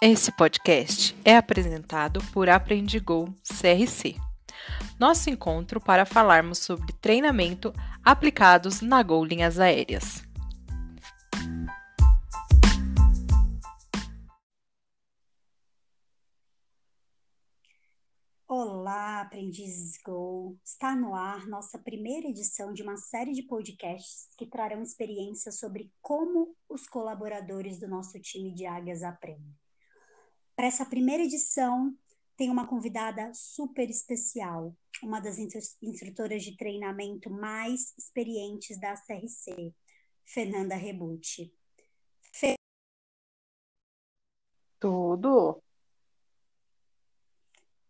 Esse podcast é apresentado por Aprendigou CRC. Nosso encontro para falarmos sobre treinamento aplicados na Gol Linhas Aéreas. Olá, aprendizes Go! Está no ar nossa primeira edição de uma série de podcasts que trarão experiências sobre como os colaboradores do nosso time de águias aprendem. Para essa primeira edição, tem uma convidada super especial, uma das instrutoras de treinamento mais experientes da CRC, Fernanda Rebucci. Fe... Tudo.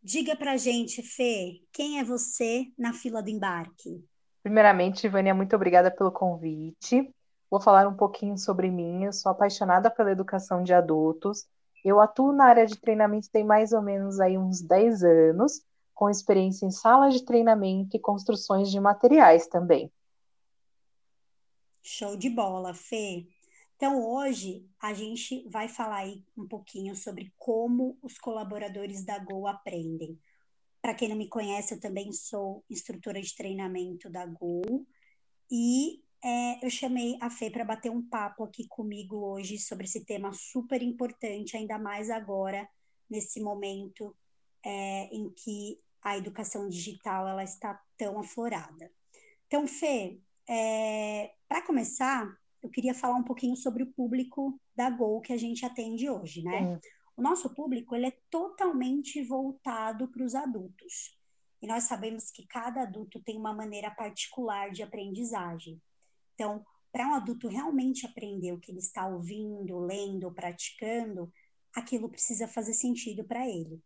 Diga pra gente, Fê, quem é você na fila do embarque? Primeiramente, Vânia, muito obrigada pelo convite. Vou falar um pouquinho sobre mim. Eu sou apaixonada pela educação de adultos eu atuo na área de treinamento tem mais ou menos aí uns 10 anos, com experiência em salas de treinamento e construções de materiais também. Show de bola, Fê. Então, hoje a gente vai falar aí um pouquinho sobre como os colaboradores da Go aprendem. Para quem não me conhece, eu também sou instrutora de treinamento da Go e é, eu chamei a Fê para bater um papo aqui comigo hoje sobre esse tema super importante, ainda mais agora, nesse momento é, em que a educação digital ela está tão aflorada. Então, Fê, é, para começar, eu queria falar um pouquinho sobre o público da Gol que a gente atende hoje, né? O nosso público ele é totalmente voltado para os adultos. E nós sabemos que cada adulto tem uma maneira particular de aprendizagem. Então, para um adulto realmente aprender o que ele está ouvindo, lendo, praticando, aquilo precisa fazer sentido para ele.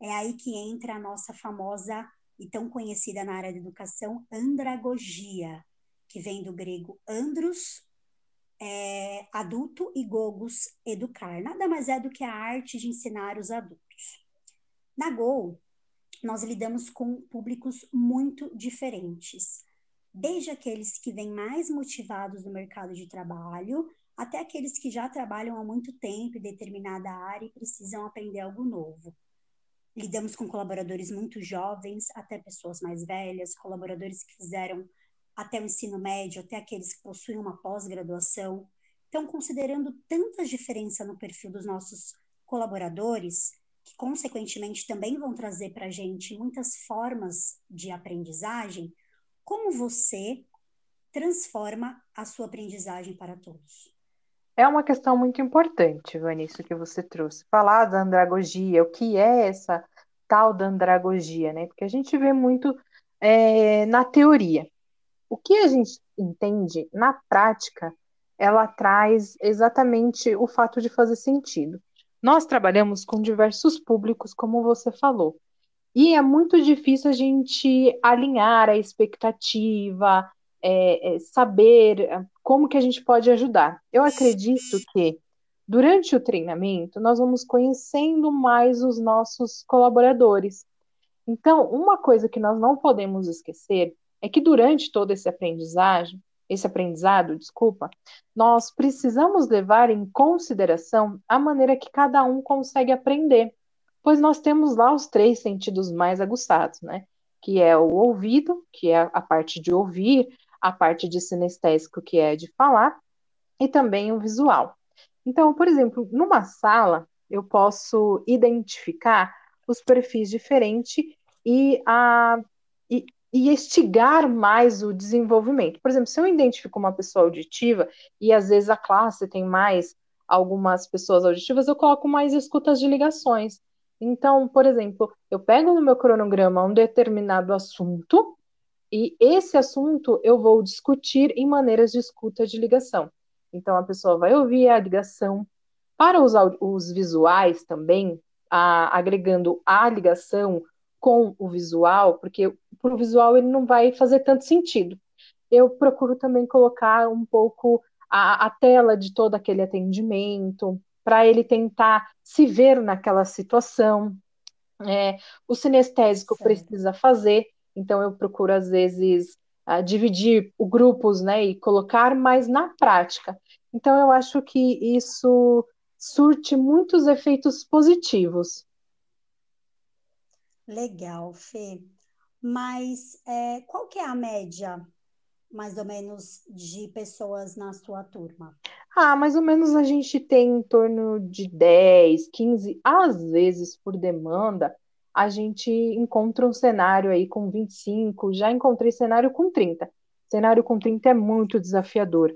É aí que entra a nossa famosa e tão conhecida na área da educação andragogia, que vem do grego andros, é, adulto, e gogos, educar. Nada mais é do que a arte de ensinar os adultos. Na Go, nós lidamos com públicos muito diferentes desde aqueles que vêm mais motivados no mercado de trabalho, até aqueles que já trabalham há muito tempo em determinada área e precisam aprender algo novo. Lidamos com colaboradores muito jovens, até pessoas mais velhas, colaboradores que fizeram até o ensino médio, até aqueles que possuem uma pós-graduação. Então, considerando tantas diferenças no perfil dos nossos colaboradores, que consequentemente também vão trazer para a gente muitas formas de aprendizagem, como você transforma a sua aprendizagem para todos? É uma questão muito importante, Vanessa, que você trouxe. Falar da andragogia, o que é essa tal da andragogia, né? Porque a gente vê muito é, na teoria. O que a gente entende na prática, ela traz exatamente o fato de fazer sentido. Nós trabalhamos com diversos públicos, como você falou. E é muito difícil a gente alinhar a expectativa, é, é, saber é, como que a gente pode ajudar. Eu acredito que durante o treinamento nós vamos conhecendo mais os nossos colaboradores. Então, uma coisa que nós não podemos esquecer é que durante todo esse aprendizagem, esse aprendizado, desculpa, nós precisamos levar em consideração a maneira que cada um consegue aprender pois nós temos lá os três sentidos mais aguçados, né? Que é o ouvido, que é a parte de ouvir, a parte de sinestésico, que é de falar, e também o visual. Então, por exemplo, numa sala, eu posso identificar os perfis diferentes e, a, e, e estigar mais o desenvolvimento. Por exemplo, se eu identifico uma pessoa auditiva e às vezes a classe tem mais algumas pessoas auditivas, eu coloco mais escutas de ligações. Então, por exemplo, eu pego no meu cronograma um determinado assunto e esse assunto eu vou discutir em maneiras de escuta de ligação. Então, a pessoa vai ouvir a ligação. Para os, os visuais também, a, agregando a ligação com o visual, porque para o visual ele não vai fazer tanto sentido. Eu procuro também colocar um pouco a, a tela de todo aquele atendimento, para ele tentar se ver naquela situação. É, o sinestésico precisa fazer, então eu procuro às vezes uh, dividir o grupos, né, e colocar mais na prática. Então eu acho que isso surte muitos efeitos positivos. Legal, Fê. Mas é, qual que é a média, mais ou menos, de pessoas na sua turma? Ah, mais ou menos a gente tem em torno de 10, 15, às vezes por demanda, a gente encontra um cenário aí com 25, já encontrei cenário com 30. Cenário com 30 é muito desafiador.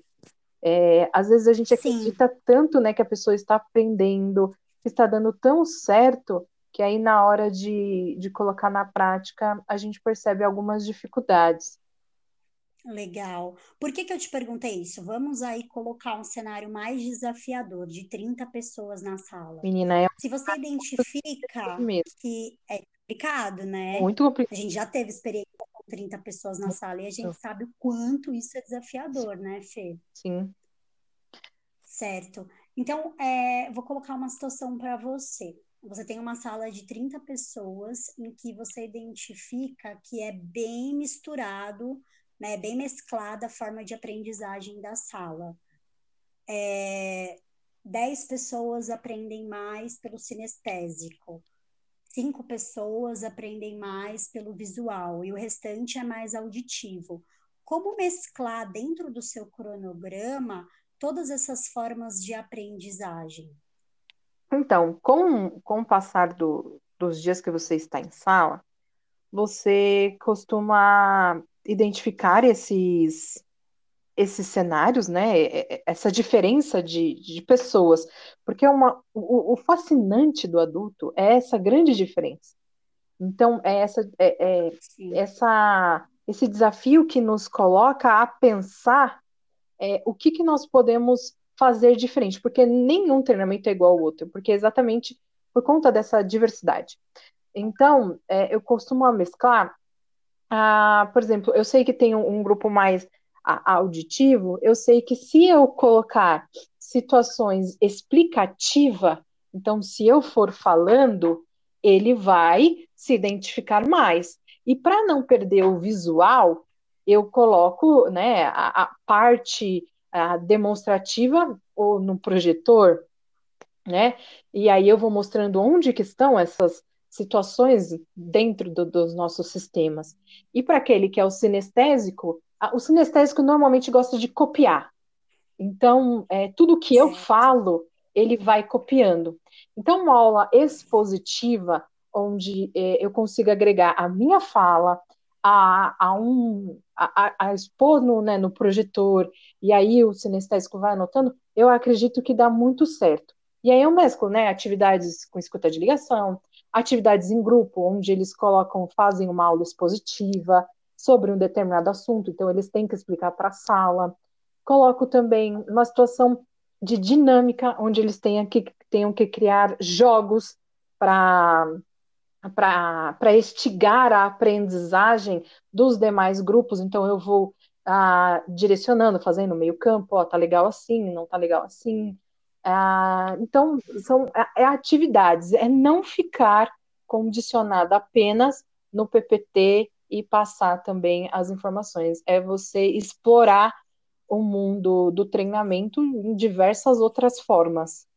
É, às vezes a gente Sim. acredita tanto né, que a pessoa está aprendendo, que está dando tão certo, que aí na hora de, de colocar na prática a gente percebe algumas dificuldades. Legal. Por que, que eu te perguntei isso? Vamos aí colocar um cenário mais desafiador, de 30 pessoas na sala. Menina, é. Se você identifica que é complicado, né? Muito complicado. A gente já teve experiência com 30 pessoas na sala e a gente sabe o quanto isso é desafiador, né, Fê? Sim. Certo. Então, é, vou colocar uma situação para você você tem uma sala de 30 pessoas em que você identifica que é bem misturado, né, bem mesclada a forma de aprendizagem da sala. É, 10 pessoas aprendem mais pelo sinestésico, cinco pessoas aprendem mais pelo visual e o restante é mais auditivo. Como mesclar dentro do seu cronograma todas essas formas de aprendizagem? Então, com, com o passar do, dos dias que você está em sala, você costuma identificar esses, esses cenários, né? Essa diferença de, de pessoas. Porque é uma, o, o fascinante do adulto é essa grande diferença. Então, é essa, é, é essa, esse desafio que nos coloca a pensar é, o que, que nós podemos fazer diferente, porque nenhum treinamento é igual ao outro, porque é exatamente por conta dessa diversidade. Então, é, eu costumo mesclar, ah, por exemplo, eu sei que tem um, um grupo mais auditivo, eu sei que se eu colocar situações explicativa, então se eu for falando, ele vai se identificar mais. E para não perder o visual, eu coloco né, a, a parte a demonstrativa ou no projetor, né? E aí eu vou mostrando onde que estão essas situações dentro do, dos nossos sistemas. E para aquele que é o sinestésico, o sinestésico normalmente gosta de copiar. Então, é, tudo que eu falo, ele vai copiando. Então, uma aula expositiva, onde é, eu consigo agregar a minha fala, a, a, um, a, a expor no, né, no projetor, e aí o sinestésico vai anotando, eu acredito que dá muito certo. E aí eu mesclo, né, atividades com escuta de ligação, atividades em grupo, onde eles colocam, fazem uma aula expositiva sobre um determinado assunto, então eles têm que explicar para a sala. Coloco também uma situação de dinâmica, onde eles tenham que, tenham que criar jogos para para estigar a aprendizagem dos demais grupos, então eu vou ah, direcionando, fazendo meio campo, ó, tá legal assim, não tá legal assim. Ah, então, são é, é atividades, é não ficar condicionado apenas no PPT e passar também as informações, é você explorar o mundo do treinamento em diversas outras formas.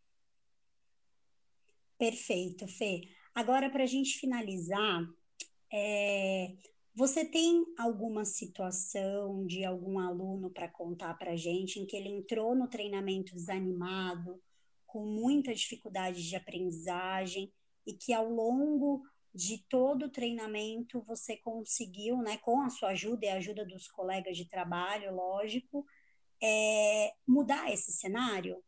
Perfeito, Fê. Agora, para a gente finalizar, é, você tem alguma situação de algum aluno para contar para a gente em que ele entrou no treinamento desanimado, com muita dificuldade de aprendizagem e que ao longo de todo o treinamento você conseguiu, né, com a sua ajuda e a ajuda dos colegas de trabalho, lógico, é, mudar esse cenário?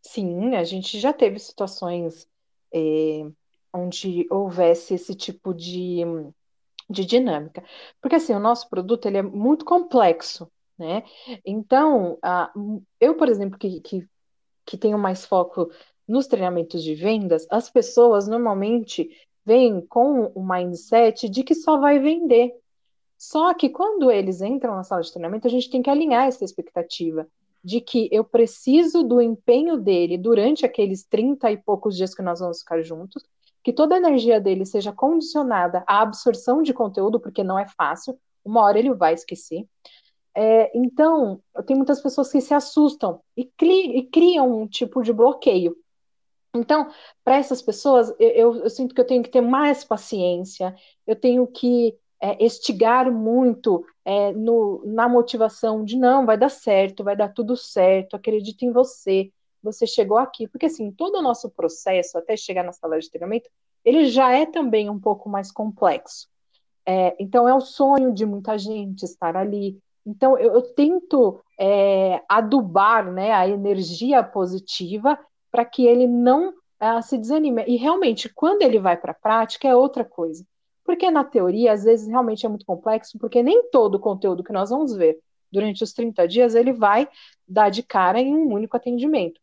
Sim, a gente já teve situações é, onde houvesse esse tipo de, de dinâmica. Porque assim, o nosso produto ele é muito complexo, né? Então, a, eu, por exemplo, que, que, que tenho mais foco nos treinamentos de vendas, as pessoas normalmente vêm com o mindset de que só vai vender. Só que quando eles entram na sala de treinamento, a gente tem que alinhar essa expectativa de que eu preciso do empenho dele durante aqueles 30 e poucos dias que nós vamos ficar juntos, que toda a energia dele seja condicionada à absorção de conteúdo, porque não é fácil, uma hora ele vai esquecer. É, então, tem muitas pessoas que se assustam e, cri e criam um tipo de bloqueio. Então, para essas pessoas, eu, eu, sinto que eu tenho que ter mais paciência, eu tenho que é, estigar muito é, no, na motivação de não, vai dar certo, vai dar tudo certo, acredito em você, você chegou aqui. Porque, assim, todo o nosso processo até chegar na sala de treinamento, ele já é também um pouco mais complexo. É, então, é o sonho de muita gente estar ali. Então, eu, eu tento é, adubar né, a energia positiva para que ele não uh, se desanime. E realmente, quando ele vai para a prática, é outra coisa. Porque na teoria, às vezes, realmente é muito complexo, porque nem todo o conteúdo que nós vamos ver durante os 30 dias ele vai dar de cara em um único atendimento.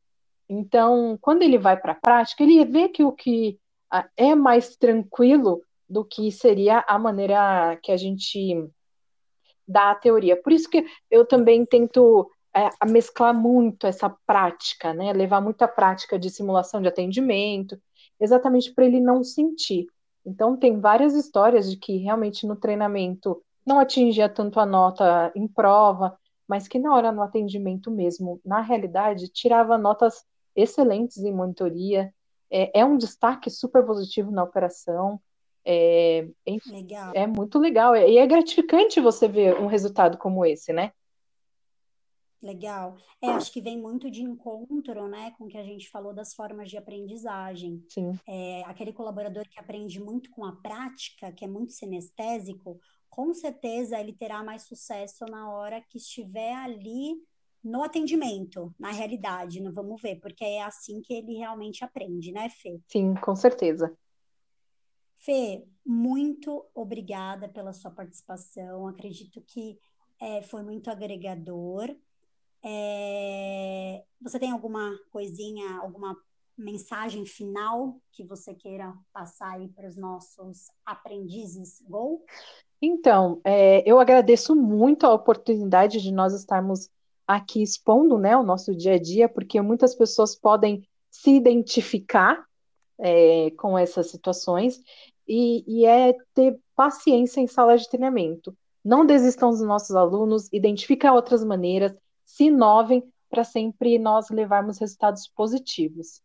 Então, quando ele vai para a prática, ele vê que o que uh, é mais tranquilo do que seria a maneira que a gente dá a teoria. Por isso que eu também tento é, mesclar muito essa prática, né? Levar muita prática de simulação de atendimento, exatamente para ele não sentir. Então, tem várias histórias de que realmente no treinamento não atingia tanto a nota em prova, mas que na hora no atendimento mesmo, na realidade, tirava notas excelentes em monitoria. É, é um destaque super positivo na operação. É, é muito legal. E é gratificante você ver um resultado como esse, né? Legal. É, acho que vem muito de encontro, né, com o que a gente falou das formas de aprendizagem. Sim. É, aquele colaborador que aprende muito com a prática, que é muito sinestésico, com certeza ele terá mais sucesso na hora que estiver ali no atendimento, na realidade, não vamos ver, porque é assim que ele realmente aprende, né, Fê? Sim, com certeza. Fê, muito obrigada pela sua participação. Acredito que é, foi muito agregador. É, você tem alguma coisinha, alguma mensagem final que você queira passar aí para os nossos aprendizes Go? Então, é, eu agradeço muito a oportunidade de nós estarmos aqui expondo né, o nosso dia a dia, porque muitas pessoas podem se identificar é, com essas situações e, e é ter paciência em sala de treinamento. Não desistam dos nossos alunos, identifiquem outras maneiras, se inovem para sempre nós levarmos resultados positivos.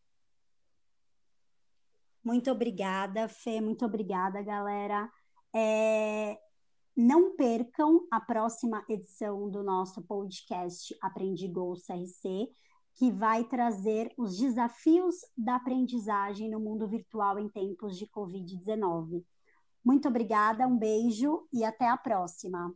Muito obrigada, Fê, muito obrigada, galera. É, não percam a próxima edição do nosso podcast Aprendi Go CRC, que vai trazer os desafios da aprendizagem no mundo virtual em tempos de Covid-19. Muito obrigada, um beijo e até a próxima.